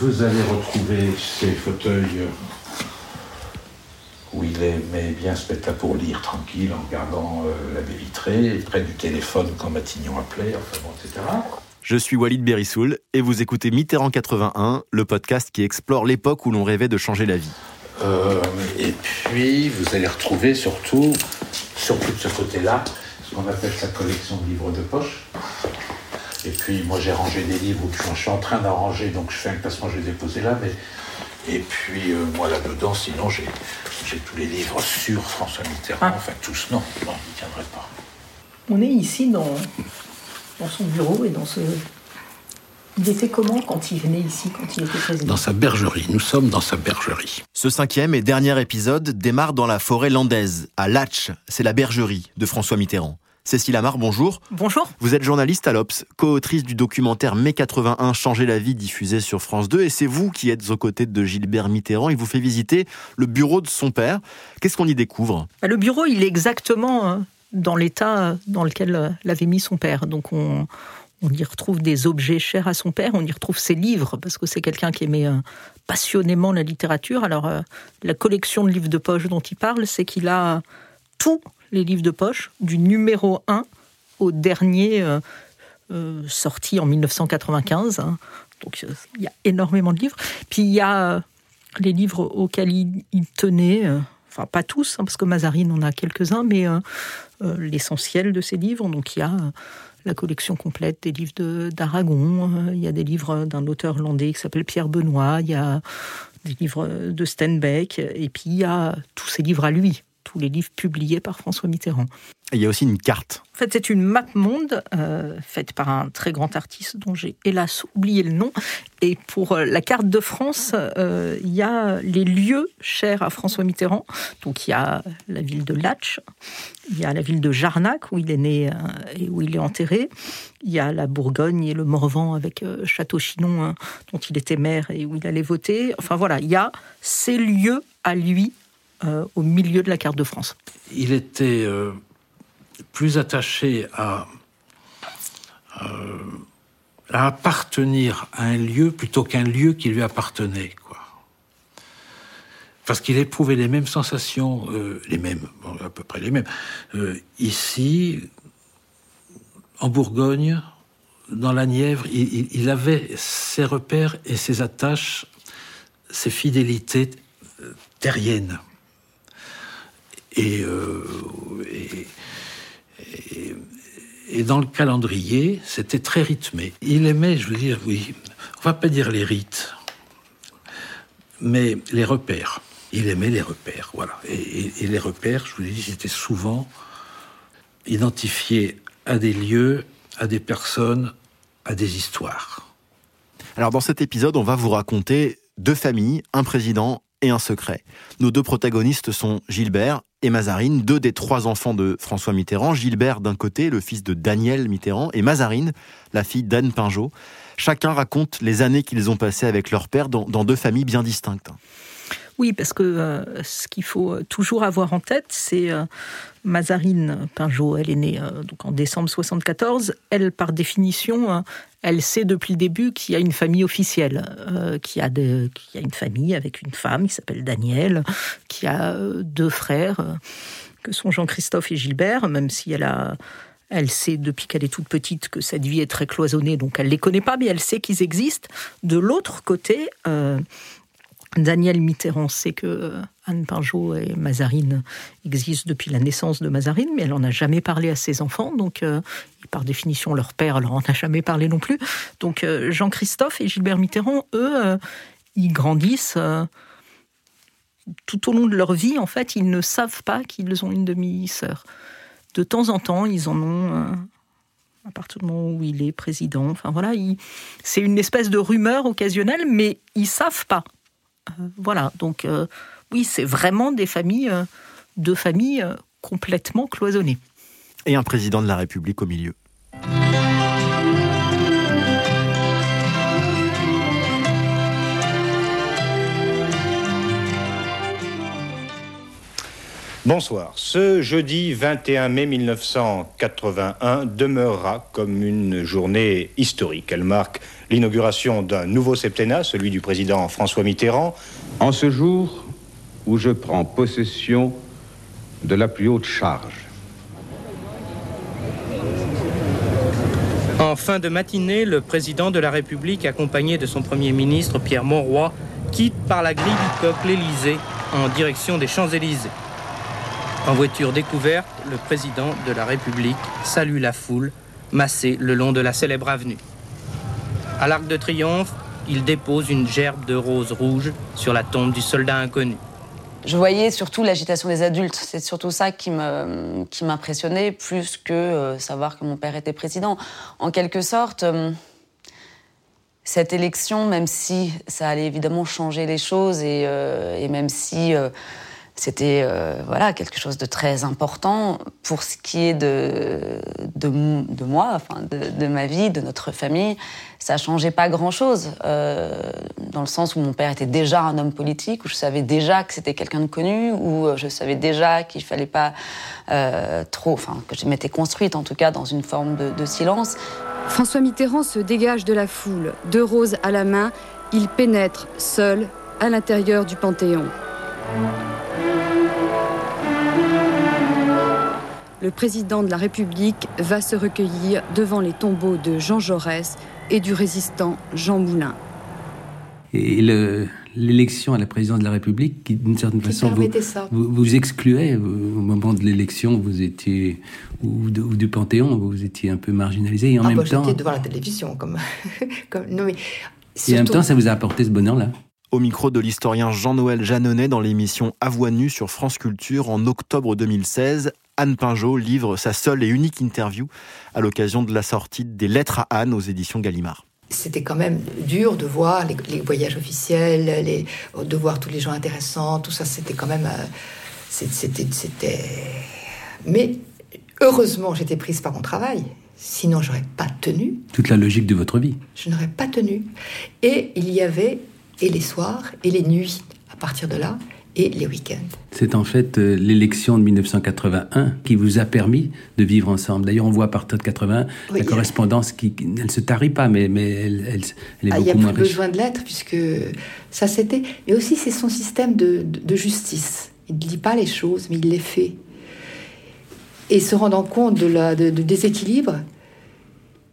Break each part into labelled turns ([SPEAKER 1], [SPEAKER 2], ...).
[SPEAKER 1] vous allez retrouver ces fauteuils où il aimait bien se mettre là pour lire tranquille en regardant euh, la baie vitrée, près du téléphone quand Matignon appelait, enfin bon, etc.
[SPEAKER 2] Je suis Walid Berissoul et vous écoutez Mitterrand 81, le podcast qui explore l'époque où l'on rêvait de changer la vie.
[SPEAKER 1] Euh, et puis, vous allez retrouver surtout, surtout de ce côté-là, ce qu'on appelle sa collection de livres de poche. Et puis, moi, j'ai rangé des livres, ou je suis en train d'en ranger, donc je fais un classement, je vais déposer là. Mais... Et puis, euh, moi, là-dedans, sinon, j'ai tous les livres sur François Mitterrand. Ah. Enfin, tous, non, non, ils ne tiendraient pas.
[SPEAKER 3] On est ici dans, dans son bureau et dans ce il était comment quand il venait ici, quand il était président?
[SPEAKER 1] Dans sa bergerie. Nous sommes dans sa bergerie.
[SPEAKER 2] Ce cinquième et dernier épisode démarre dans la forêt landaise, à Latch. C'est la bergerie de François Mitterrand. Cécile Amar, bonjour.
[SPEAKER 3] Bonjour.
[SPEAKER 2] Vous êtes journaliste à l'Obs, co-autrice du documentaire Mai 81, Changer la vie, diffusé sur France 2, et c'est vous qui êtes aux côtés de Gilbert Mitterrand. Il vous fait visiter le bureau de son père. Qu'est-ce qu'on y découvre?
[SPEAKER 3] Bah, Le bureau, il est exactement euh, dans l'état dans lequel euh, l'avait mis son père. Donc on, on y retrouve des objets chers à son père, on y retrouve ses livres, parce que c'est quelqu'un qui aimait euh, passionnément la littérature. Alors, euh, la collection de livres de poche dont il parle, c'est qu'il a tous les livres de poche, du numéro 1 au dernier euh, sorti en 1995. Hein. Donc, il y a énormément de livres. Puis, il y a les livres auxquels il, tenait enfin pas tous, hein, parce que Mazarine en a quelques-uns, mais l'essentiel de ses livres. Donc il y a la collection complète des livres d'Aragon. Euh, il y a des livres d'un auteur hollandais qui s'appelle Pierre Benoît. Il y a des livres de Steinbeck. Et puis il y a tous ses livres à lui, tous les livres publiés par François Mitterrand.
[SPEAKER 2] il y a aussi une carte.
[SPEAKER 3] En fait, c'est une map monde euh, faite par un très grand artiste dont j'ai hélas oublié le nom. Et pour euh, la carte de France, il y a les lieux chers à François Mitterrand. Donc il y a la ville de Latch, il y a la ville de Jarnac, où il est né euh, et où il est enterré. Il y a la Bourgogne et le Morvan avec euh, Château-Chinon, hein, dont il était maire et où il allait voter. Enfin voilà, il y a ces lieux à lui euh, au milieu de la carte de France.
[SPEAKER 1] Il était plus attaché à, à appartenir à un lieu plutôt qu'un lieu qui lui appartenait parce qu'il éprouvait les mêmes sensations, euh, les mêmes, à peu près les mêmes, euh, ici, en Bourgogne, dans la Nièvre, il, avait ses repères et ses attaches, ses fidélités euh, et, dans le calendrier, c'était très rythmé. Il aimait, je veux dire, oui, on va pas dire les rites, mais les repères il aimait les repères, voilà. Et, les repères, je vous l'ai dit, c'était souvent identifiés à des lieux, à des personnes, à des histoires.
[SPEAKER 2] Alors dans cet épisode, on va vous raconter deux familles, un président et un secret. Nos deux protagonistes sont Gilbert et Mazarine, deux des trois enfants de François Mitterrand. Gilbert d'un côté, le fils de Daniel Mitterrand, et Mazarine, la fille d'Anne Pinjot. Chacun raconte les années qu'ils ont passées avec leur père dans deux familles bien distinctes.
[SPEAKER 3] Oui, parce que euh, ce qu'il faut toujours avoir en tête, c'est euh, Mazarine Pinjot, elle est née euh, donc en décembre 74. Elle, par définition, elle sait depuis le début qu'il y a une famille officielle, qu'il y a une famille avec une femme qui s'appelle Danielle, qui a deux frères, que sont Jean-Christophe et Gilbert, même si elle a... Elle sait depuis qu'elle est toute petite que cette vie est très cloisonnée, donc elle les connaît pas, mais elle sait qu'ils existent. De l'autre côté, Daniel Mitterrand sait que euh, Anne Pinjot et Mazarine existent depuis la naissance de Mazarine, mais elle n'en a jamais parlé à ses enfants, donc euh, par définition leur père leur en a jamais parlé non plus. Donc euh, Jean-Christophe et Gilbert Mitterrand, eux, ils grandissent tout au long de leur vie. En fait, ils ne savent pas qu'ils ont une demi-sœur. De temps en temps, ils en ont à partir du moment où il est président. Enfin voilà, c'est une espèce de rumeur occasionnelle, mais ils savent pas. Euh, voilà, donc euh, oui, c'est vraiment des familles, euh, deux familles complètement cloisonnées.
[SPEAKER 2] Et un président de la République au milieu.
[SPEAKER 4] Bonsoir. Ce jeudi 21 mai 1981 demeurera comme une journée historique. Elle marque l'inauguration d'un nouveau septennat, celui du président François Mitterrand.
[SPEAKER 5] En ce jour où je prends possession de la plus haute charge.
[SPEAKER 6] En fin de matinée, le président de la République, accompagné de son Premier ministre Pierre Mauroy, quitte par la grille du coq l'Élysée en direction des Champs-Élysées. En voiture découverte, le président de la République salue la foule massée le long de la célèbre avenue. À l'Arc de Triomphe, il dépose une gerbe de roses rouges sur la tombe du soldat inconnu.
[SPEAKER 7] Je voyais surtout l'agitation des adultes. C'est surtout ça qui m'impressionnait, plus que euh, savoir que mon père était président. En quelque sorte, euh, cette élection, même si ça allait évidemment changer les choses et, euh, et même si c'était euh, voilà quelque chose de très important pour ce qui est de, de, moi, enfin de, ma vie, de notre famille. Ça changeait pas grand-chose, euh, dans le sens où mon père était déjà un homme politique, où je savais déjà que c'était quelqu'un de connu, où euh, je savais déjà qu'il fallait pas trop, enfin que je m'étais construite en tout cas dans une forme de, de silence.
[SPEAKER 8] François Mitterrand se dégage de la foule, deux roses à la main, il pénètre seul à l'intérieur du Panthéon. Le président de la République va se recueillir devant les tombeaux de Jean Jaurès et du résistant Jean Moulin.
[SPEAKER 9] Et l'élection à la présidence de la République, qui d'une certaine façon vous, vous, vous, excluait au moment de l'élection, vous étiez ou, du Panthéon, vous étiez un peu marginalisé et en
[SPEAKER 10] ah
[SPEAKER 9] même
[SPEAKER 10] bah,
[SPEAKER 9] temps.
[SPEAKER 10] J'étais devant la télévision, comme, comme non mais.
[SPEAKER 9] Surtout... Et en même temps, ça vous a apporté ce bonheur-là
[SPEAKER 2] au micro de l'historien Jean-Noël Jeannonnet dans l'émission À voix nue sur France Culture en octobre 2016. Anne Pinjot livre sa seule et unique interview à l'occasion de la sortie des Lettres à Anne aux éditions Gallimard.
[SPEAKER 10] C'était quand même dur de voir les, les voyages officiels, les, de voir tous les gens intéressants, tout ça, c'était quand même. Euh, c'était, c'était. Mais heureusement, j'étais prise par mon travail. Sinon, j'aurais pas tenu.
[SPEAKER 9] Toute la logique de votre vie.
[SPEAKER 10] Je n'aurais pas tenu. Et il y avait et les soirs et les nuits à partir de là et les week-ends.
[SPEAKER 9] C'est en fait euh, l'élection de 1981 qui vous a permis de vivre ensemble. D'ailleurs, on voit à partir de 81 oui, la correspondance qui, elle se tarit pas, mais, mais elle, elle, elle est
[SPEAKER 10] ah,
[SPEAKER 9] beaucoup moins riche.
[SPEAKER 10] Il n'y a plus besoin de l'être puisque ça c'était. Mais aussi, c'est son système de, de, de justice. Il ne dit pas les choses, mais il les fait. Et se rendant compte de la, de, de déséquilibre,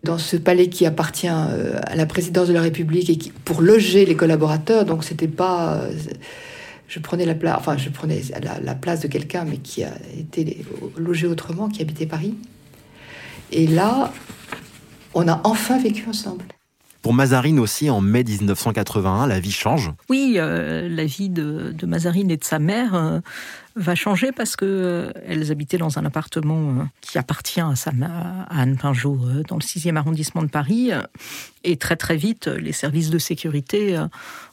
[SPEAKER 10] dans ce palais qui appartient euh, à la présidence de la République et qui, pour loger les collaborateurs. Donc c'était pas, euh, je prenais la place, enfin je prenais la, la place de quelqu'un, mais qui a été logé autrement, qui habitait Paris. Et là, on a enfin vécu ensemble.
[SPEAKER 2] Pour Mazarine aussi, en mai 1981, la vie change.
[SPEAKER 3] Oui, euh, la vie de, Mazarine et de sa mère euh, va changer parce que euh, elles habitaient dans un appartement qui appartient à, Anne Pinjot dans le 6e arrondissement de Paris. Et très très vite, les services de sécurité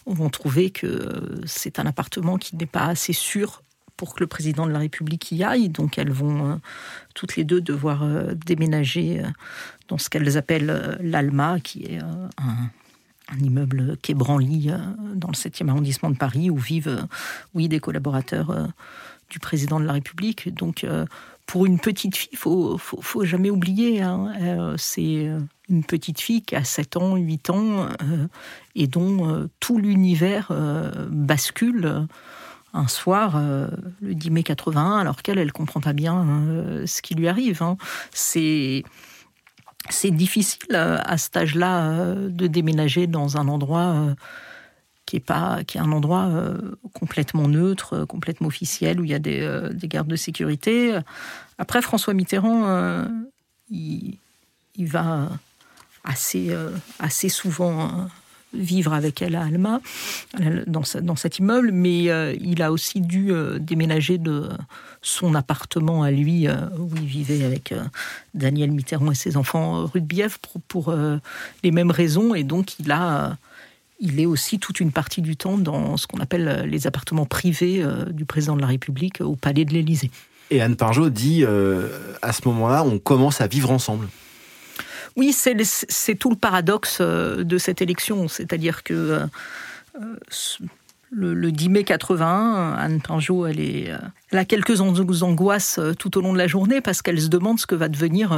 [SPEAKER 3] vont trouver que c'est un appartement qui n'est pas assez sûr pour que le président de la République y aille. Donc elles vont toutes les deux devoir déménager dans ce qu'elles appellent l'Alma, qui est un, un immeuble quai Branly dans le 7e arrondissement de Paris où vivent, oui, des collaborateurs du président de la République. Donc, euh, pour une petite fille, il faut, faut, jamais oublier, hein, euh, c'est une petite fille qui a 7 ans, 8 ans, euh, et dont euh, tout l'univers euh, bascule un soir, le 10 mai 81, alors qu'elle, elle comprend pas bien ce qui lui arrive. Hein. C'est c'est difficile à cet âge-là de déménager dans un endroit qui est pas qui est un endroit euh, complètement neutre, euh, complètement officiel où il y a des, euh, des gardes de sécurité. Après François Mitterrand, euh, il, il, va assez euh, assez souvent vivre avec elle à Alma dans, dans cet immeuble, mais euh, il a aussi dû déménager de son appartement à lui où il vivait avec Daniel Mitterrand et ses enfants rue de Bièvre pour, pour les mêmes raisons et donc il a il est aussi toute une partie du temps dans ce qu'on appelle les appartements privés euh, du président de la République au palais de l'Élysée.
[SPEAKER 2] Et Anne Pinjot dit, euh, à ce moment-là, on commence à vivre ensemble.
[SPEAKER 3] Oui, c'est tout le paradoxe euh, de cette élection, c'est-à-dire que euh, le, 10 mai 81, Anne Pinjot, elle, est, a quelques angoisses tout au long de la journée parce qu'elle se demande ce que va devenir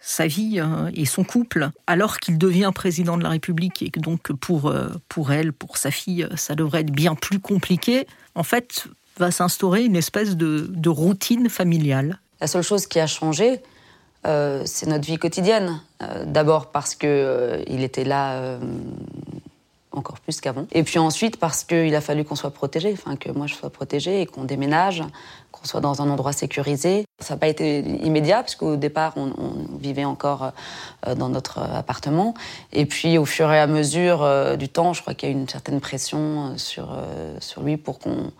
[SPEAKER 3] sa vie et son couple, alors qu'il devient président de la République et que donc pour, pour elle, pour sa fille, ça devrait être bien plus compliqué. En fait, va s'instaurer une espèce de, routine familiale.
[SPEAKER 7] La seule chose qui a changé, euh, c'est notre vie quotidienne. Euh, d'abord parce qu'il euh, était là encore plus qu'avant. Et puis ensuite parce qu'il a fallu qu'on soit protégé, enfin que moi je sois protégée et qu'on déménage, qu'on soit dans un endroit sécurisé. Ça n'a pas été immédiat parce qu'au départ on, vivait encore dans notre appartement. Et puis au fur et à mesure du temps, je crois qu'il y a eu une certaine pression sur, sur lui pour qu'on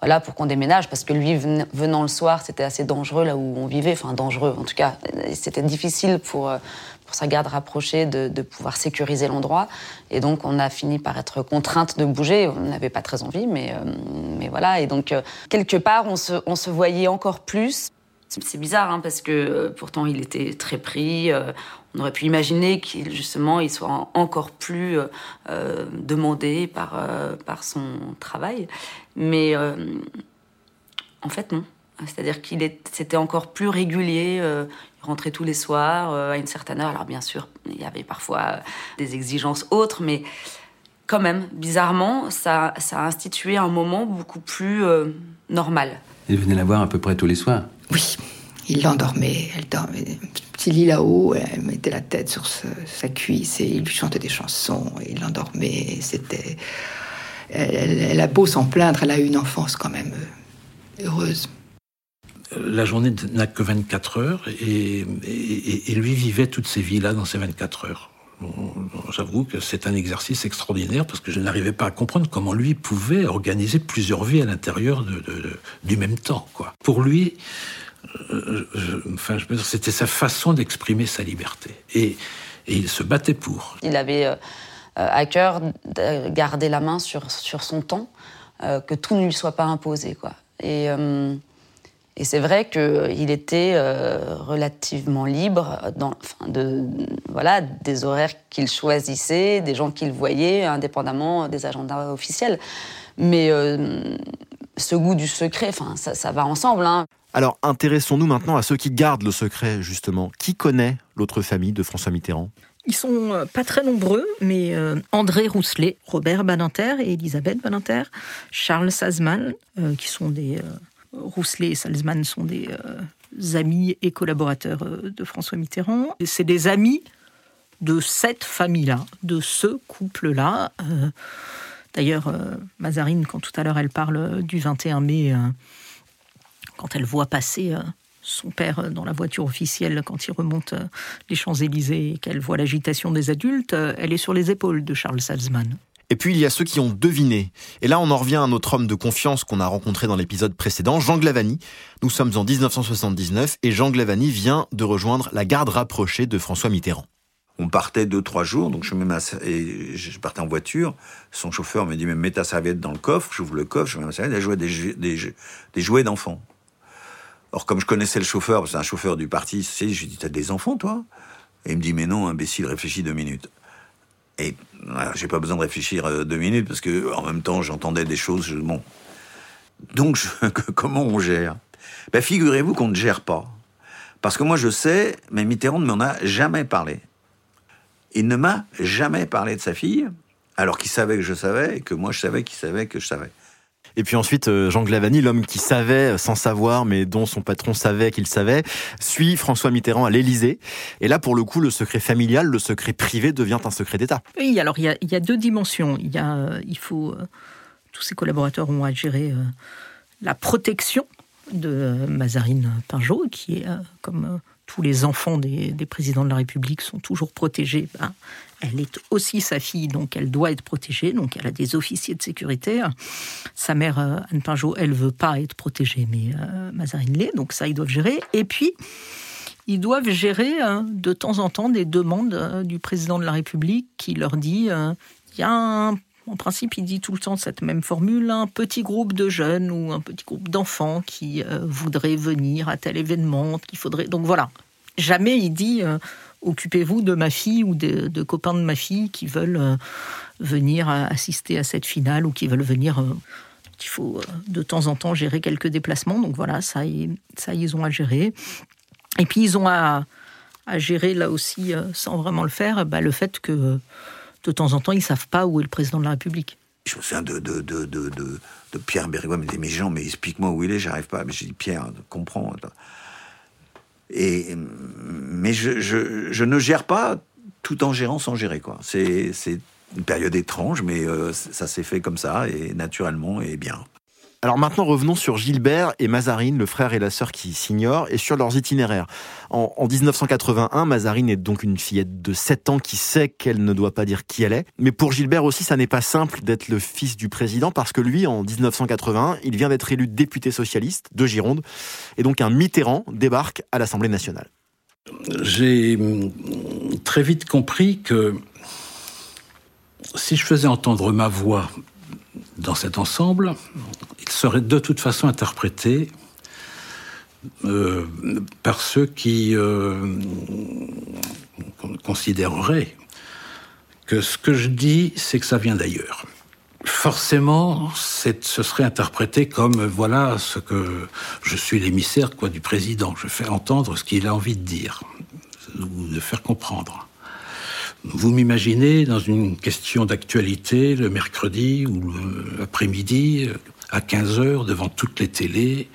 [SPEAKER 7] voilà, pour qu'on déménage, parce que lui, venant le soir, c'était assez dangereux là où on vivait, enfin dangereux en tout cas. C'était difficile pour, euh, pour sa garde rapprochée de, de pouvoir sécuriser l'endroit. Et donc, on a fini par être contrainte de bouger. On n'avait pas très envie, mais, euh, mais voilà. Et donc, euh, quelque part, on se, on se voyait encore plus. C'est bizarre, hein, parce que pourtant, il était très pris. on aurait pu imaginer qu'il il soit encore plus demandé par, par son travail. Mais euh, en fait, non. C'est-à-dire qu'il c'était encore plus régulier. Euh, il rentrait tous les soirs euh, à une certaine heure. Alors bien sûr, il y avait parfois des exigences autres, mais quand même, bizarrement, ça, ça a institué un moment beaucoup plus normal.
[SPEAKER 9] Il venait la voir à peu près tous les soirs
[SPEAKER 10] Oui, il l'endormait. Elle dormait. Petit lit là-haut, elle mettait la tête sur sa cuisse et il lui chantait des chansons. Et il l'endormait. C'était elle, a beau s'en plaindre, elle a eu une enfance quand même euh, heureuse.
[SPEAKER 1] La journée n'a que 24 heures et, lui vivait toutes ces vies-là dans ces 24 heures. J'avoue que c'est un exercice extraordinaire parce que je n'arrivais pas à comprendre comment lui pouvait organiser plusieurs vies à l'intérieur du même temps. Quoi. Pour lui, euh, enfin, c'était sa façon d'exprimer sa liberté et, il se battait pour.
[SPEAKER 7] Il avait euh, euh, à cœur de garder la main sur, son temps, que tout ne lui soit pas imposé. Quoi. Et, et c'est vrai qu'il était relativement libre dans, de, voilà, des horaires qu'il choisissait, des gens qu'il voyait, indépendamment des agendas officiels. Mais ce goût du secret, enfin, ça, ça va ensemble. Hein.
[SPEAKER 2] Alors intéressons-nous maintenant à ceux qui gardent le secret, justement. Qui connaît l'autre famille de François Mitterrand?
[SPEAKER 3] Ils sont euh, pas très nombreux, mais euh, André Rousselet, Robert Badinter et Elisabeth Badinter, Charles Salzman, euh, qui sont des Rousselet et Salzman sont des amis et collaborateurs de François Mitterrand. C'est des amis de cette famille-là, de ce couple-là. D'ailleurs, Mazarine, quand tout à l'heure elle parle du 21 mai, quand elle voit passer son père euh, dans la voiture officielle quand il remonte euh, les Champs-Élysées qu'elle voit l'agitation des adultes, euh, elle est sur les épaules de Charles Salzman.
[SPEAKER 2] Et puis il y a ceux qui ont deviné. Et là on en revient à notre homme de confiance qu'on a rencontré dans l'épisode précédent, Jean Glavani. Nous sommes en 1979 et Jean Glavani vient de rejoindre la garde rapprochée de François Mitterrand.
[SPEAKER 11] On partait deux, trois jours, donc je, mets ma, et je partais en voiture. Son chauffeur me dit, mais mets ta serviette dans le coffre. J'ouvre le coffre, je mets ma serviette, elle jouait des, des, des jouets d'enfants. Or, comme je connaissais le chauffeur, c'est un chauffeur du parti, je lui dis T'as des enfants, toi? Et il me dit Mais non, imbécile, réfléchis deux minutes. Et j'ai pas besoin de réfléchir euh, deux minutes parce que en même temps, j'entendais des choses. bon. Donc, comment on gère? Ben, Figurez-vous qu'on ne gère pas. Parce que moi, je sais, mais Mitterrand ne m'en a jamais parlé. Il ne m'a jamais parlé de sa fille, alors qu'il savait que je savais, et que moi, je savais qu'il savait que je savais.
[SPEAKER 2] Et puis ensuite, euh, Jean Glavani, l'homme qui savait sans savoir, mais dont son patron savait qu'il savait, suit François Mitterrand à l'Élysée. Et là, pour le coup, le secret familial, le secret privé devient un secret d'État.
[SPEAKER 3] Oui, alors il y, a, deux dimensions. Il euh, faut, euh, tous ses collaborateurs ont à gérer la protection de Mazarine Pinjot, qui est, comme tous les enfants des, présidents de la République sont toujours protégés, ben, elle est aussi sa fille, donc elle doit être protégée. Donc elle a des officiers de sécurité. Sa mère, euh, Anne Pinjot, elle veut pas être protégée, mais euh, Mazarine l'est. Donc ça, ils doivent gérer. Et puis, ils doivent gérer euh, de temps en temps des demandes du président de la République qui leur dit il y a en principe, il dit tout le temps cette même formule, un petit groupe de jeunes ou un petit groupe d'enfants qui voudraient venir à tel événement, qu'il faudrait. Donc voilà, jamais il dit occupez-vous de ma fille ou de, copains de ma fille qui veulent venir assister à cette finale ou qui veulent venir. il faut de temps en temps gérer quelques déplacements. Donc voilà, ça, ils ont à gérer. Et puis ils ont à, gérer là aussi, sans vraiment le faire, bah, le fait que de temps en temps, ils savent pas où est le président de la République.
[SPEAKER 11] Je me souviens de, de, de, de, de Pierre Bérégois Mais Jean, mais explique-moi où il est, j'arrive pas. Mais j'ai dit Pierre, comprends. Et, mais je, je, je, ne gère pas tout en gérant sans gérer. quoi. C'est une période étrange, mais euh, ça s'est fait comme ça, et naturellement, et bien.
[SPEAKER 2] Alors maintenant, revenons sur Gilbert et Mazarine, le frère et la sœur qui s'ignorent, et sur leurs itinéraires. En, 1981, Mazarine est donc une fillette de 7 ans qui sait qu'elle ne doit pas dire qui elle est. Mais pour Gilbert aussi, ça n'est pas simple d'être le fils du président, parce que lui, en 1981, il vient d'être élu député socialiste de Gironde, et donc un Mitterrand débarque à l'Assemblée nationale.
[SPEAKER 1] J'ai très vite compris que si je faisais entendre ma voix dans cet ensemble, il serait de toute façon interprété euh, par ceux qui euh, considéreraient que ce que je dis, c'est que ça vient d'ailleurs. Forcément, ce serait interprété comme voilà ce que je suis l'émissaire quoi du président. Je fais entendre ce qu'il a envie de dire ou de faire comprendre. Vous m'imaginez dans une question d'actualité le mercredi ou l'après-midi à 15 heures devant toutes les télés.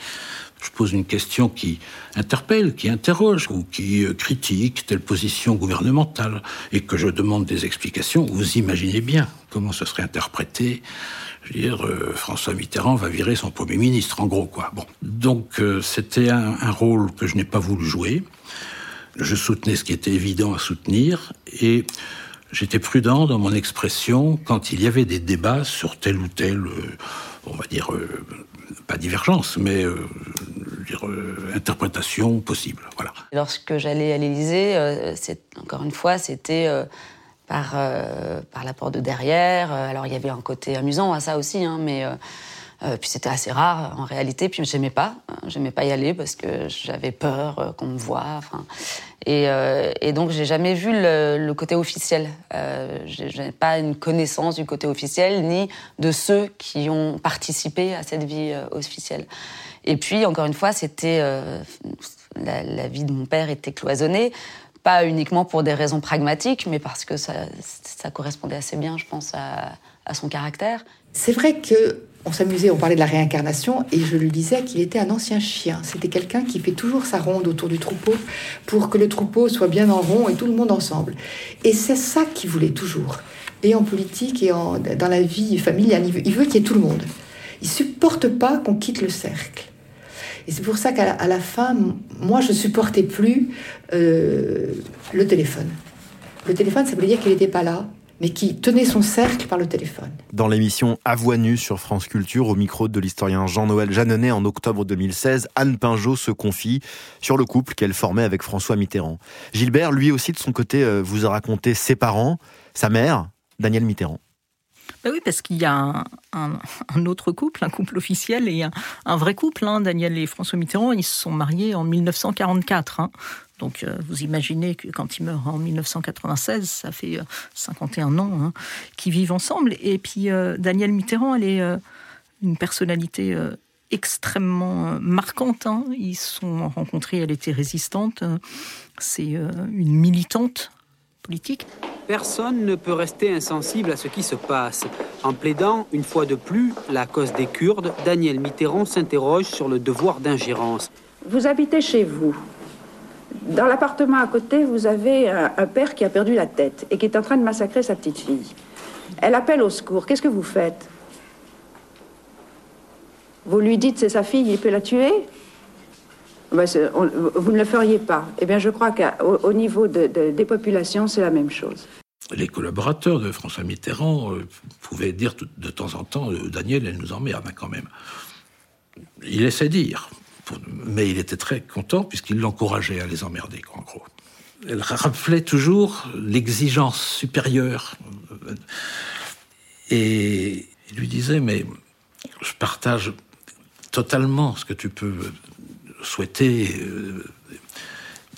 [SPEAKER 1] Je pose une question qui interpelle, qui interroge ou qui euh, critique telle position gouvernementale et que je demande des explications. Vous imaginez bien comment ce serait interprété. Je veux dire, euh, François Mitterrand va virer son Premier ministre, en gros, quoi. Bon. Donc, euh, c'était un rôle que je n'ai pas voulu jouer. Je soutenais ce qui était évident à soutenir et j'étais prudent dans mon expression quand il y avait des débats sur telle ou telle, euh, on va dire, euh, pas divergence, mais euh, interprétation possible. Voilà.
[SPEAKER 7] Lorsque j'allais à l'Élysée, encore une fois, c'était par, par la porte de derrière. Alors il y avait un côté amusant à ça aussi, hein, mais puis c'était assez rare en réalité. Puis j'aimais pas, j'aimais pas y aller parce que j'avais peur qu'on me voie. Et, euh, et, donc j'ai jamais vu le, côté officiel. Euh, j'ai pas une connaissance du côté officiel ni de ceux qui ont participé à cette vie officielle. Et puis encore une fois, c'était la, la, vie de mon père était cloisonnée pas uniquement pour des raisons pragmatiques, mais parce que ça, correspondait assez bien, je pense, à, son caractère.
[SPEAKER 10] C'est vrai que on s'amusait, on parlait de la réincarnation, et je lui disais qu'il était un ancien chien. C'était quelqu'un qui fait toujours sa ronde autour du troupeau pour que le troupeau soit bien en rond et tout le monde ensemble. Et c'est ça qu'il voulait toujours. Et en politique et dans la vie familiale, il veut, qu'il y ait tout le monde. Il supporte pas qu'on quitte le cercle. Et c'est pour ça qu'à la, fin, moi, je supportais plus euh, le téléphone. Le téléphone, ça voulait dire qu'il n'était pas là, mais qui tenait son cercle par le téléphone.
[SPEAKER 2] Dans l'émission À voix nue sur France Culture, au micro de l'historien Jean-Noël Jeannenet en octobre 2016, Anne Pinjot se confie sur le couple qu'elle formait avec François Mitterrand. Gilbert, lui aussi, de son côté, euh, vous a raconté ses parents, sa mère, Daniel Mitterrand.
[SPEAKER 3] Ben oui, parce qu'il y a un, autre couple, un couple officiel et un, vrai couple. Hein. Daniel et François Mitterrand, ils se sont mariés en 1944. Hein. Donc euh, vous imaginez que quand il meurt en 1996, ça fait 51 euh, ans hein, qu'ils vivent ensemble. Et puis euh, Daniel Mitterrand, elle est une personnalité extrêmement marquante. Ils se sont rencontrés, elle était résistante. C'est une militante politique.
[SPEAKER 12] Personne ne peut rester insensible à ce qui se passe. En plaidant, une fois de plus, la cause des Kurdes, Daniel Mitterrand s'interroge sur le devoir d'ingérence.
[SPEAKER 13] Vous habitez chez vous. Dans l'appartement à côté, vous avez un, père qui a perdu la tête et qui est en train de massacrer sa petite fille. Elle appelle au secours. Qu'est-ce que vous faites? Vous lui dites c'est sa fille, il peut la tuer? Ben, Vous ne le feriez pas. Eh bien, je crois qu'au niveau des populations, c'est la même chose.
[SPEAKER 1] Les collaborateurs de François Mitterrand euh, pouvaient dire de temps en temps euh, Daniel, elle nous emmerde quand même. Il laissait dire mais il était très content puisqu'il l'encourageait à les emmerder, en gros. Elle rappelait toujours l'exigence supérieure. Et il lui disait, mais je partage totalement ce que tu peux souhaiter euh,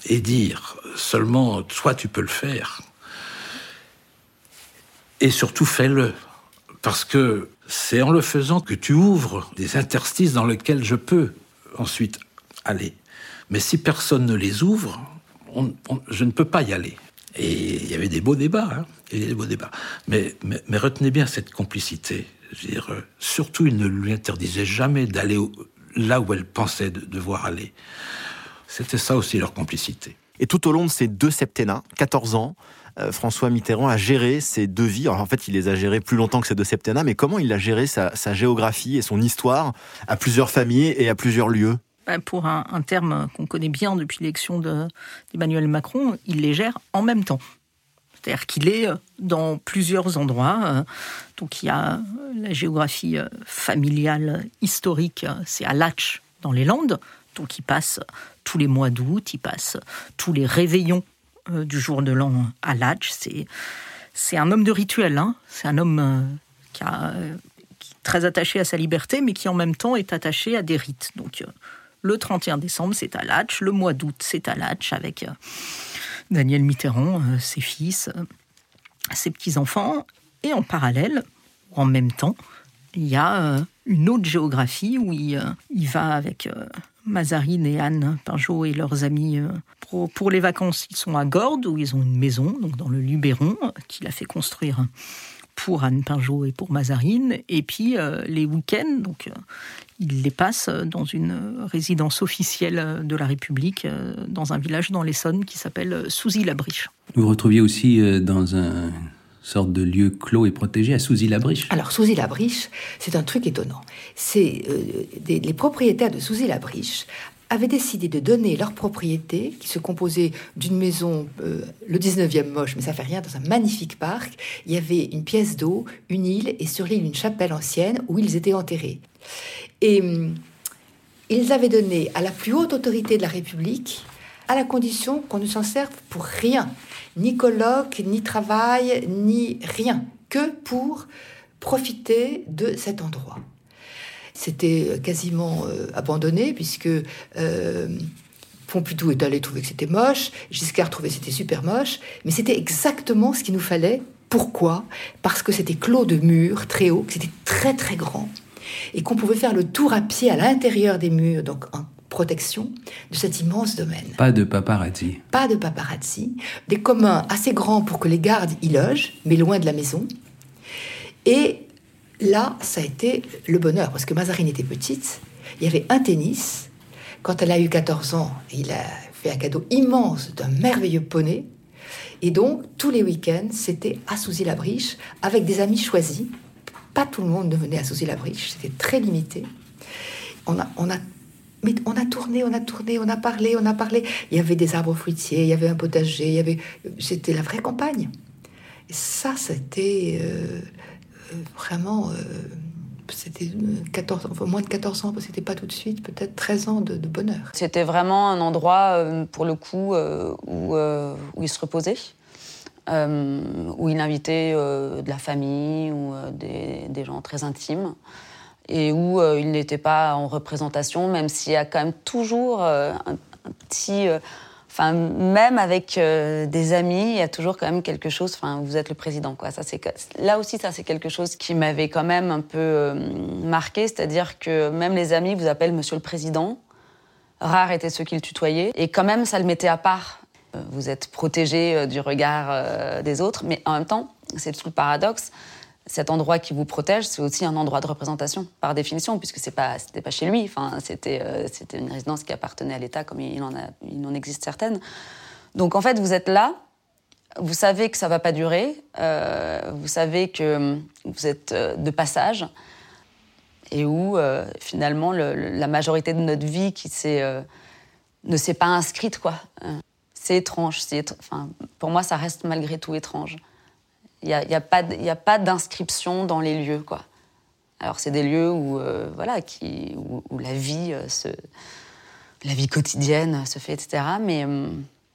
[SPEAKER 1] et dire. seulement toi tu peux le faire. Et surtout fais-le. Parce que c'est en le faisant que tu ouvres des interstices dans lesquels je peux ensuite aller. Mais si personne ne les ouvre, je ne peux pas y aller. Et il y avait des beaux débats, hein, des beaux débats. Mais, retenez bien cette complicité. euh, surtout, il ne lui interdisait jamais d'aller là où elle pensait de devoir aller. C'était ça aussi leur complicité.
[SPEAKER 2] Et tout au long de ces deux septennats, 14 ans, euh, François Mitterrand a géré ces deux vies. Alors en fait, il les a gérées plus longtemps que ces deux septennats, mais comment il a géré sa, géographie et son histoire à plusieurs familles et à plusieurs lieux?
[SPEAKER 3] Ben, pour un, terme qu'on connaît bien depuis l'élection d'Emmanuel Macron, il les gère en même temps. C'est-à-dire qu'il est dans plusieurs endroits. Euh, donc il y a la géographie euh, familiale historique, c'est à Latch, dans les Landes. Donc il passe tous les mois d'août, il passe tous les réveillons euh, du jour de l'an à l'âge. C'est, un homme de rituel. Hein. C'est un homme euh, qui, a, est très attaché à sa liberté, mais qui en même temps est attaché à des rites. Donc, euh, le 31 décembre, c'est à l'âge. Le mois d'août, c'est à l'âge avec Daniel Mitterrand, ses fils, ses petits-enfants. Et en parallèle, ou en même temps, il y a une autre géographie où il, va avec Mazarine et Anne Pinjot et leurs amis. Euh, pour, les vacances, ils sont à Gordes, où ils ont une maison, donc dans le Luberon, qu'il a fait construire pour Anne Pinjot et pour Mazarine. Et puis euh, les week-ends, donc euh, il les passe dans une résidence officielle de la République, dans un village dans l'Essonne qui s'appelle Souzy-la-Briche.
[SPEAKER 9] Vous retrouviez aussi dans un sorte de lieu clos et protégé à Souzy-la-Briche.
[SPEAKER 10] Alors Souzy-la-Briche, c'est un truc étonnant. C'est euh, les propriétaires de Souzy-la-Briche avaient décidé de donner leur propriété, qui se composait d'une maison, euh, le 19e moche, mais ça fait rien, dans un magnifique parc. Il y avait une pièce d'eau, une île, et sur l'île, une chapelle ancienne où ils étaient enterrés. Et hum, ils avaient donné à la plus haute autorité de la République, à la condition qu'on ne s'en serve pour rien ni colloque, ni travail, ni rien, que pour profiter de cet endroit. C'était quasiment euh, abandonné puisque euh, Pompidou est allé trouver que c'était moche, Giscard trouvait que c'était super moche, mais c'était exactement ce qu'il nous fallait. Pourquoi? Parce que c'était clos de murs très haut, que c'était très très grand, et qu'on pouvait faire le tour à pied à l'intérieur des murs, donc en protection de cet immense domaine.
[SPEAKER 9] Pas de paparazzi.
[SPEAKER 10] Pas de paparazzi. Des communs assez grands pour que les gardes y logent, mais loin de la maison. Et là, ça a été le bonheur, parce que Mazarine était petite. Il y avait un tennis. Quand elle a eu 14 ans, il a fait un cadeau immense d'un merveilleux poney. Et donc, tous les week-ends, c'était à Souzy-la-Briche, avec des amis choisis. Pas tout le monde ne venait à Souzy-la-Briche, c'était très limité. On a, on a mais on a tourné, on a tourné, on a parlé, on a parlé. Il y avait des arbres fruitiers, il y avait un potager, il y avait. C'était la vraie campagne. Et ça, c'était euh, vraiment. Euh, c'était 14, moins de 14 ans, c'était pas tout de suite, peut-être 13 ans de, bonheur.
[SPEAKER 7] C'était vraiment un endroit, pour le coup, où, où il se reposait. où il invitait de la famille ou des, gens très intimes et où euh, il n'était pas en représentation, même s'il y a quand même toujours euh, un, petit. Euh, enfin, même avec des amis, il y a toujours quand même quelque chose. Enfin, vous êtes le président, quoi. Ça, c'est là aussi, ça, c'est quelque chose qui m'avait quand même un peu marqué, c'est-à-dire que même les amis vous appellent Monsieur le Président. Rares étaient ceux qui le tutoyaient, et quand même, ça le mettait à part. Vous êtes protégé du regard des autres, mais en même temps, c'est tout le paradoxe cet endroit qui vous protège, c'est aussi un endroit de représentation, par définition, puisque c'est pas, c'était pas chez lui. Enfin, c'était, euh, c'était une résidence qui appartenait à l'État, comme il en, a, il existe certaines. Donc en fait, vous êtes là, vous savez que ça va pas durer, euh, vous savez que vous êtes euh, de passage, et où finalement la majorité de notre vie qui ne s'est pas inscrite, quoi. C'est étrange. Pour moi, ça reste malgré tout étrange. Il n'y a, y a, pas, d'inscription dans les lieux, quoi. Alors, c'est des lieux où, euh, voilà, qui, où, la vie euh, la vie quotidienne se fait, etc. Mais, euh,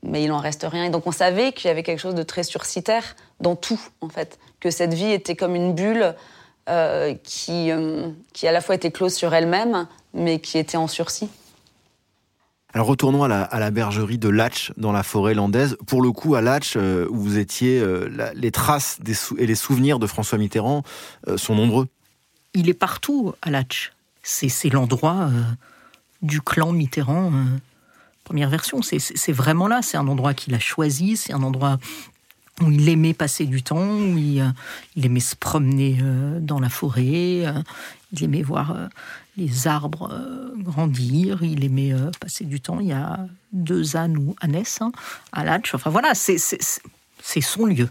[SPEAKER 7] mais il en reste rien. Et donc, on savait qu'il y avait quelque chose de très sursitaire dans tout, en fait. Que cette vie était comme une bulle qui, qui à la fois était close sur elle-même, mais qui était en sursis.
[SPEAKER 2] Alors retournons à la, bergerie de Latch dans la forêt landaise. Pour le coup, à Latch, euh, où vous étiez, euh, les traces et les souvenirs de François Mitterrand euh, sont nombreux.
[SPEAKER 3] Il est partout à Latch. C'est l'endroit du clan Mitterrand. première version, c'est vraiment là. C'est un endroit qu'il a choisi. C'est un endroit où il aimait passer du temps, où il, aimait se promener dans la forêt, il aimait voir les arbres euh, grandir. Il aimait euh, passer du temps. Il y a deux ânes ou ânesses hein, à Latch. Enfin voilà, c'est son lieu.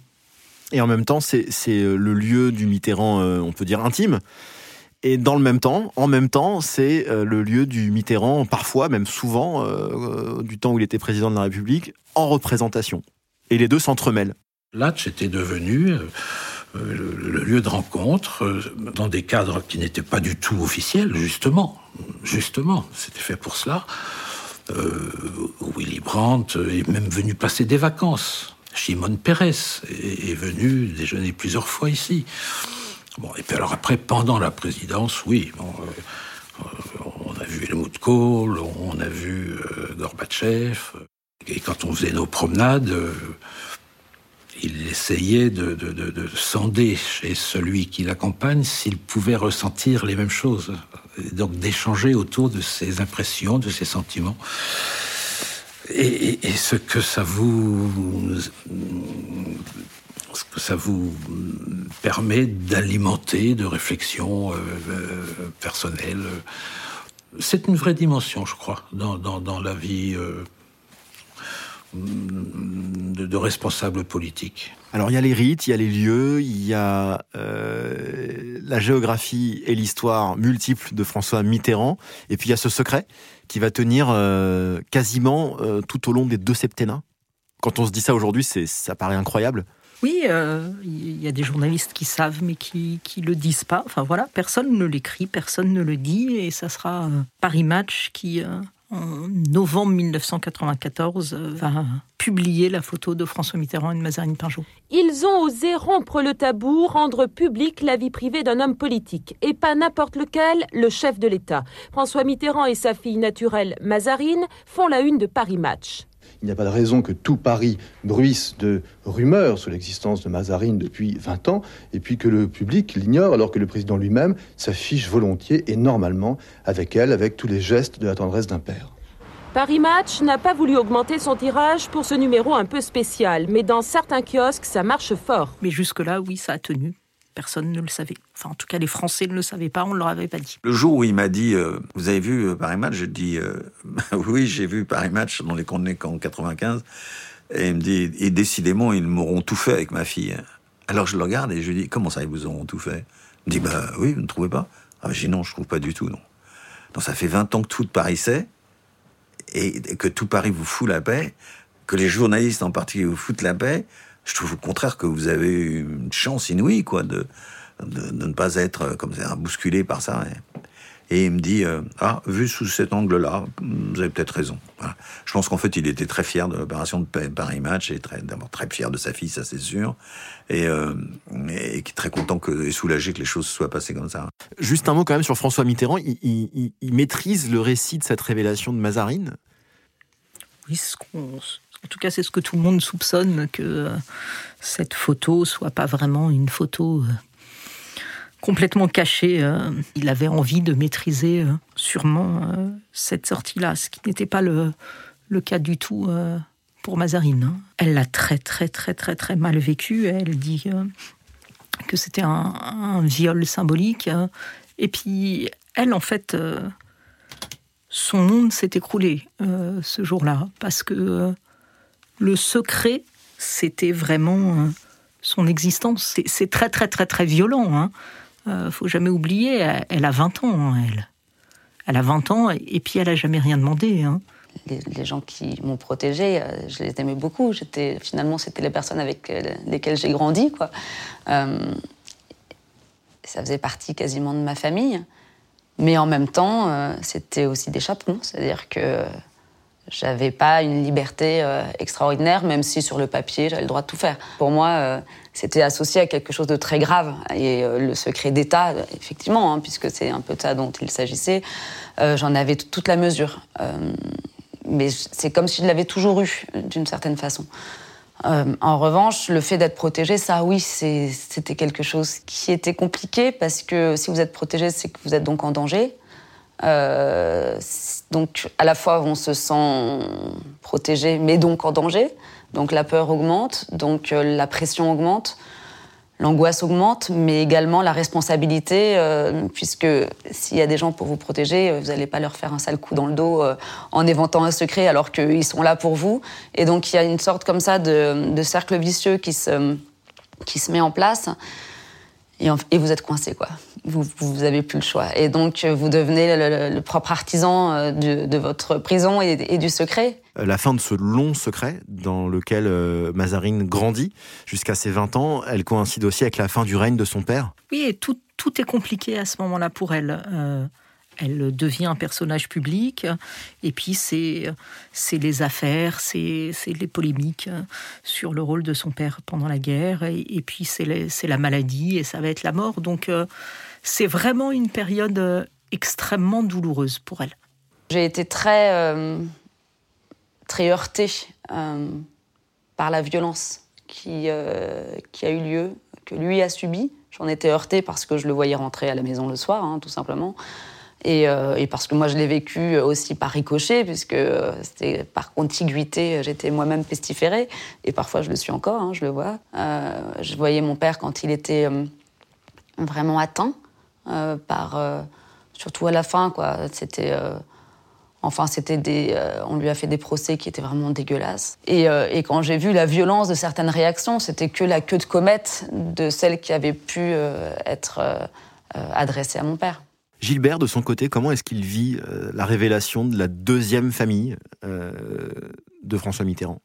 [SPEAKER 2] Et en même temps, c'est euh, le lieu du Mitterrand, on peut dire intime. Et dans le même temps, en même temps, c'est le lieu du Mitterrand, parfois, même souvent, du temps où il était président de la République, en représentation. Et les deux s'entremêlent.
[SPEAKER 1] Latch était devenu euh, le, lieu de rencontre euh, dans des cadres qui n'étaient pas du tout officiels, justement. Justement, c'était fait pour cela. Euh, Willy Brandt est même venu passer des vacances. Shimon Peres est, venu déjeuner plusieurs fois ici. Bon, et puis alors après, pendant la présidence, oui, on a vu Helmut Kohl, on a vu Gorbatchev. Et quand on faisait nos promenades, il essayait de, sonder chez celui qui l'accompagne s'il pouvait ressentir les mêmes choses. donc d'échanger autour de ses impressions, de ses sentiments. Et, ce que ça vous ce que ça vous permet d'alimenter de réflexions euh, euh, personnelles. C'est une vraie dimension, je crois, dans, la vie euh, de, responsables politiques.
[SPEAKER 2] Alors il y a les rites, il y a les lieux, il y a euh, la géographie et l'histoire multiple de François Mitterrand, et puis il y a ce secret qui va tenir euh, quasiment euh, tout au long des deux septennats. Quand on se dit ça aujourd'hui, ça paraît incroyable.
[SPEAKER 3] Oui, il y a des journalistes qui savent mais qui ne le disent pas. Enfin voilà, personne ne l'écrit, personne ne le dit, et ça sera Paris Match qui en novembre 1994, euh, va publier la photo de François Mitterrand et de Mazarine Pinjot.
[SPEAKER 14] Ils ont osé rompre le tabou, rendre public la vie privée d'un homme politique, et pas n'importe lequel, le chef de l'État. François Mitterrand et sa fille naturelle, Mazarine, font la une de Paris Match.
[SPEAKER 15] Il n'y a pas de raison que tout Paris bruisse de rumeurs sur l'existence de Mazarine depuis 20 ans, et puis que le public l'ignore, alors que le président lui-même s'affiche volontiers et normalement avec elle, avec tous les gestes de la tendresse d'un père.
[SPEAKER 14] Paris Match n'a pas voulu augmenter son tirage pour ce numéro un peu spécial, mais dans certains kiosques, ça marche fort.
[SPEAKER 3] Mais jusque-là, oui, ça a tenu personne ne le savait. Enfin, en tout cas, les Français ne le savaient pas, on ne leur avait pas dit.
[SPEAKER 11] Le jour où il m'a dit euh, Vous avez vu euh, Paris Match? J'ai dit euh, Oui, j'ai vu Paris Match dans les contenus qu'en 95. Et il me dit Et décidément, ils m'auront tout fait avec ma fille. Alors je le regarde et je lui dis Comment ça, ils vous auront tout fait? Il me dit Bah oui, vous ne trouvez pas? Ah, Je dis Non, je trouve pas du tout, non. Donc ça fait 20 ans que tout Paris sait, et que tout Paris vous fout la paix, que les journalistes en particulier vous foutent la paix, je trouve au contraire que vous avez eu une chance inouïe, quoi, de, de, ne pas être euh, comme ça, bousculé par ça. Et, il me dit, euh, ah, vu sous cet angle-là, vous avez peut-être raison. Je pense qu'en fait, il était très fier de l'opération de Paris Match et très, d'abord très fier de sa fille, ça c'est sûr, et, euh, et, très content que, et soulagé que les choses soient passées comme ça.
[SPEAKER 2] Juste un mot quand même sur François Mitterrand. Il, il maîtrise le récit de cette révélation de Mazarine?
[SPEAKER 3] Oui, ce qu'on en tout cas, c'est ce que tout le monde soupçonne, que euh, cette photo soit pas vraiment une photo euh, complètement cachée. Euh. Il avait envie de maîtriser sûrement cette sortie-là, ce qui n'était pas le, cas du tout pour Mazarine. Hein. Elle l'a très, très, très, très, très mal vécu. Elle dit que c'était un, viol symbolique. Et puis, elle, en fait, son monde s'est écroulé ce jour-là, parce que le secret, c'était vraiment euh, son existence. C'est très, très, très, très violent. Hein. Euh, faut jamais oublier, elle, a 20 ans, hein, elle. Elle a 20 ans et puis elle a jamais rien demandé. Hein.
[SPEAKER 7] Les, gens qui m'ont protégée, euh, je les aimais beaucoup. J'étais finalement, c'était les personnes avec lesquelles j'ai grandi, quoi. ça faisait partie quasiment de ma famille, mais en même temps, c'était aussi des chaperons. C'est-à-dire que j'avais pas une liberté euh, extraordinaire, même si sur le papier, j'avais le droit de tout faire. Pour moi, euh, c'était associé à quelque chose de très grave. Et euh, le secret d'État, effectivement, hein, puisque c'est un peu ça dont il s'agissait, j'en avais toute la mesure. mais c'est comme s'il l'avait toujours eu, d'une certaine façon. En revanche, le fait d'être protégé, ça, oui, c'était quelque chose qui était compliqué parce que si vous êtes protégé, c'est que vous êtes donc en danger. Euh, donc, à la fois, on se sent protégé, mais donc en danger. Donc, la peur augmente, donc euh, la pression augmente l'angoisse augmente, mais également la responsabilité, euh, puisque s'il y a des gens pour vous protéger, vous n'allez pas leur faire un sale coup dans le dos en éventant un secret alors qu'ils sont là pour vous. Et donc il y a une sorte comme ça de, cercle vicieux qui se, qui se met en place. Et, vous êtes coincé, quoi. Vous, vous avez plus le choix. Et donc, vous devenez le, propre artisan de, votre prison et, et, du secret.
[SPEAKER 2] La fin de ce long secret dans lequel euh, Mazarine grandit jusqu'à ses 20 ans, elle coïncide aussi avec la fin du règne de son père.
[SPEAKER 3] Oui, et tout, tout est compliqué à ce moment-là pour elle. Euh, elle devient un personnage public, et puis c'est les affaires, c'est les polémiques sur le rôle de son père pendant la guerre, et, puis c'est la maladie, et ça va être la mort. Donc euh, c'est vraiment une période extrêmement douloureuse pour elle.
[SPEAKER 7] J'ai été très, euh, très heurtée euh, par la violence qui, qui a eu lieu, que lui a subi. J'en étais heurtée parce que je le voyais rentrer à la maison le soir, hein, tout simplement. Euh, et, parce que moi, je l'ai vécu aussi par ricochet, puisque c'était par contiguïté, j'étais moi-même pestiférée. Et parfois, je le suis encore, hein, je le vois. Euh, je voyais mon père quand il était euh, vraiment atteint, par, surtout à la fin, quoi. C'était. Enfin, c'était des, on lui a fait des procès qui étaient vraiment dégueulasses. Et, et quand j'ai vu la violence de certaines réactions, c'était que la queue de comète de celles qui avaient pu être adressées à mon père.
[SPEAKER 2] Gilbert, de son côté, comment est-ce qu'il vit euh, la révélation de la deuxième famille euh, de François Mitterrand?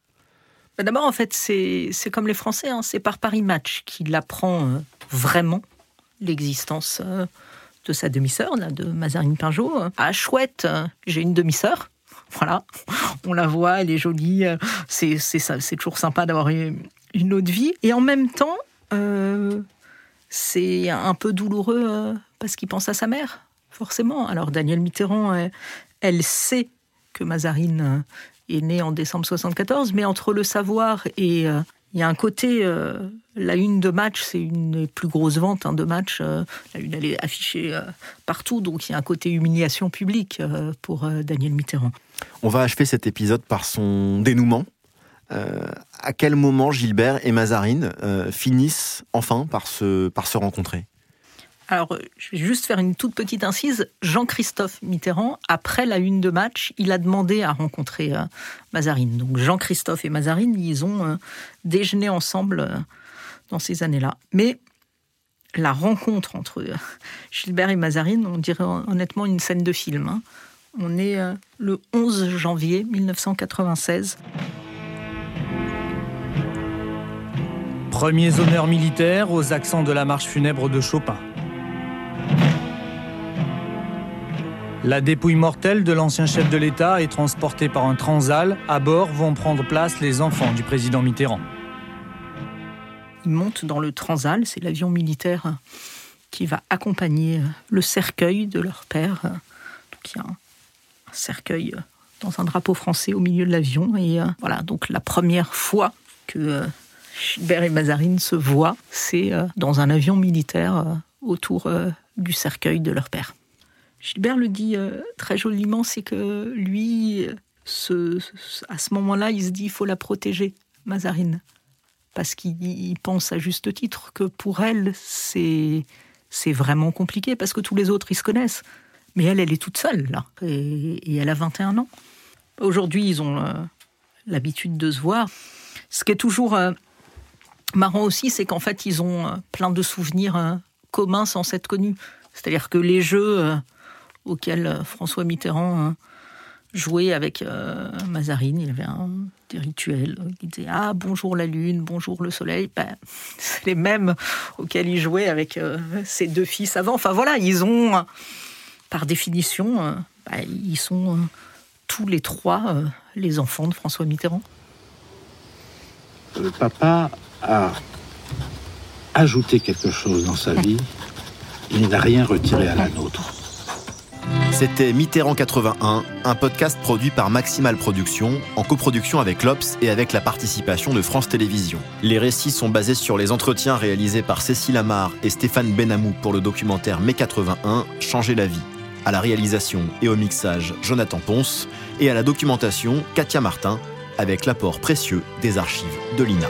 [SPEAKER 3] Bah, D'abord, en fait, c'est comme les Français, hein, c'est par Paris Match qu'il apprend euh, vraiment l'existence de sa demi-sœur, de Mazarine Pinjot. Ah, chouette, j'ai une demi-sœur. Voilà, on la voit, elle est jolie. C'est toujours sympa d'avoir une autre vie. Et en même temps, c'est un peu douloureux parce qu'il pense à sa mère forcément. Alors Daniel Mitterrand, elle, sait que Mazarine euh, est née en décembre 74, mais entre le savoir et euh, il y a un côté, euh, la une de match, c'est une des plus grosses ventes hein, de match. la une, elle est affichée partout, donc il y a un côté humiliation publique pour Daniel Mitterrand.
[SPEAKER 2] On va achever cet épisode par son dénouement. À quel moment Gilbert et Mazarine finissent enfin par se, rencontrer?
[SPEAKER 3] Alors, je vais juste faire une toute petite incise. Jean-Christophe Mitterrand, après la une de match, il a demandé à rencontrer euh, Mazarine. Donc, Jean-Christophe et Mazarine, ils ont euh, déjeuné ensemble euh, dans ces années-là. Mais la rencontre entre Gilbert et Mazarine, on dirait honnêtement une scène de film. Hein. On est le 11 janvier 1996.
[SPEAKER 16] Premiers honneurs militaires aux accents de la marche funèbre de Chopin. La dépouille mortelle de l'ancien chef de l'État est transportée par un transal. À bord vont prendre place les enfants du président Mitterrand.
[SPEAKER 3] Ils montent dans le transal, c'est l'avion militaire qui va accompagner le cercueil de leur père. Donc il y a un, cercueil dans un drapeau français au milieu de l'avion. Et euh, voilà, donc la première fois que euh, Gilbert et Mazarine se voient, c'est euh, dans un avion militaire autour du cercueil de leur père. Gilbert le dit euh, très joliment, c'est que lui, à ce moment-là, il se dit il faut la protéger, Mazarine. Parce qu'il pense à juste titre que pour elle, c'est, c'est vraiment compliqué, parce que tous les autres, ils se connaissent. Mais elle, elle est toute seule, là. Et, elle a 21 ans. Aujourd'hui, ils ont euh, l'habitude de se voir. Ce qui est toujours euh, marrant aussi, c'est qu'en fait, ils ont plein de souvenirs communs sans s'être connus. C'est-à-dire que les jeux euh, François Mitterrand jouait avec euh, Mazarine. Il avait des rituels. Il disait Ah, bonjour la lune, bonjour le soleil. Ben, c'est les mêmes auxquels il jouait avec euh, ses deux fils avant. Enfin voilà, ils ont, par définition, ben, ils sont tous les trois les enfants de François Mitterrand.
[SPEAKER 17] Le papa a ajouté quelque chose dans sa vie. Il n'a rien retiré à la nôtre.
[SPEAKER 2] C'était Mitterrand 81, un podcast produit par Maximal Productions, en coproduction avec l'Obs et avec la participation de France Télévisions. Les récits sont basés sur les entretiens réalisés par Cécile Amar et Stéphane Benamou pour le documentaire Mai 81, Changer la vie. À la réalisation et au mixage, Jonathan Ponce, et à la documentation, Katia Martin, avec l'apport précieux des archives de l'INA.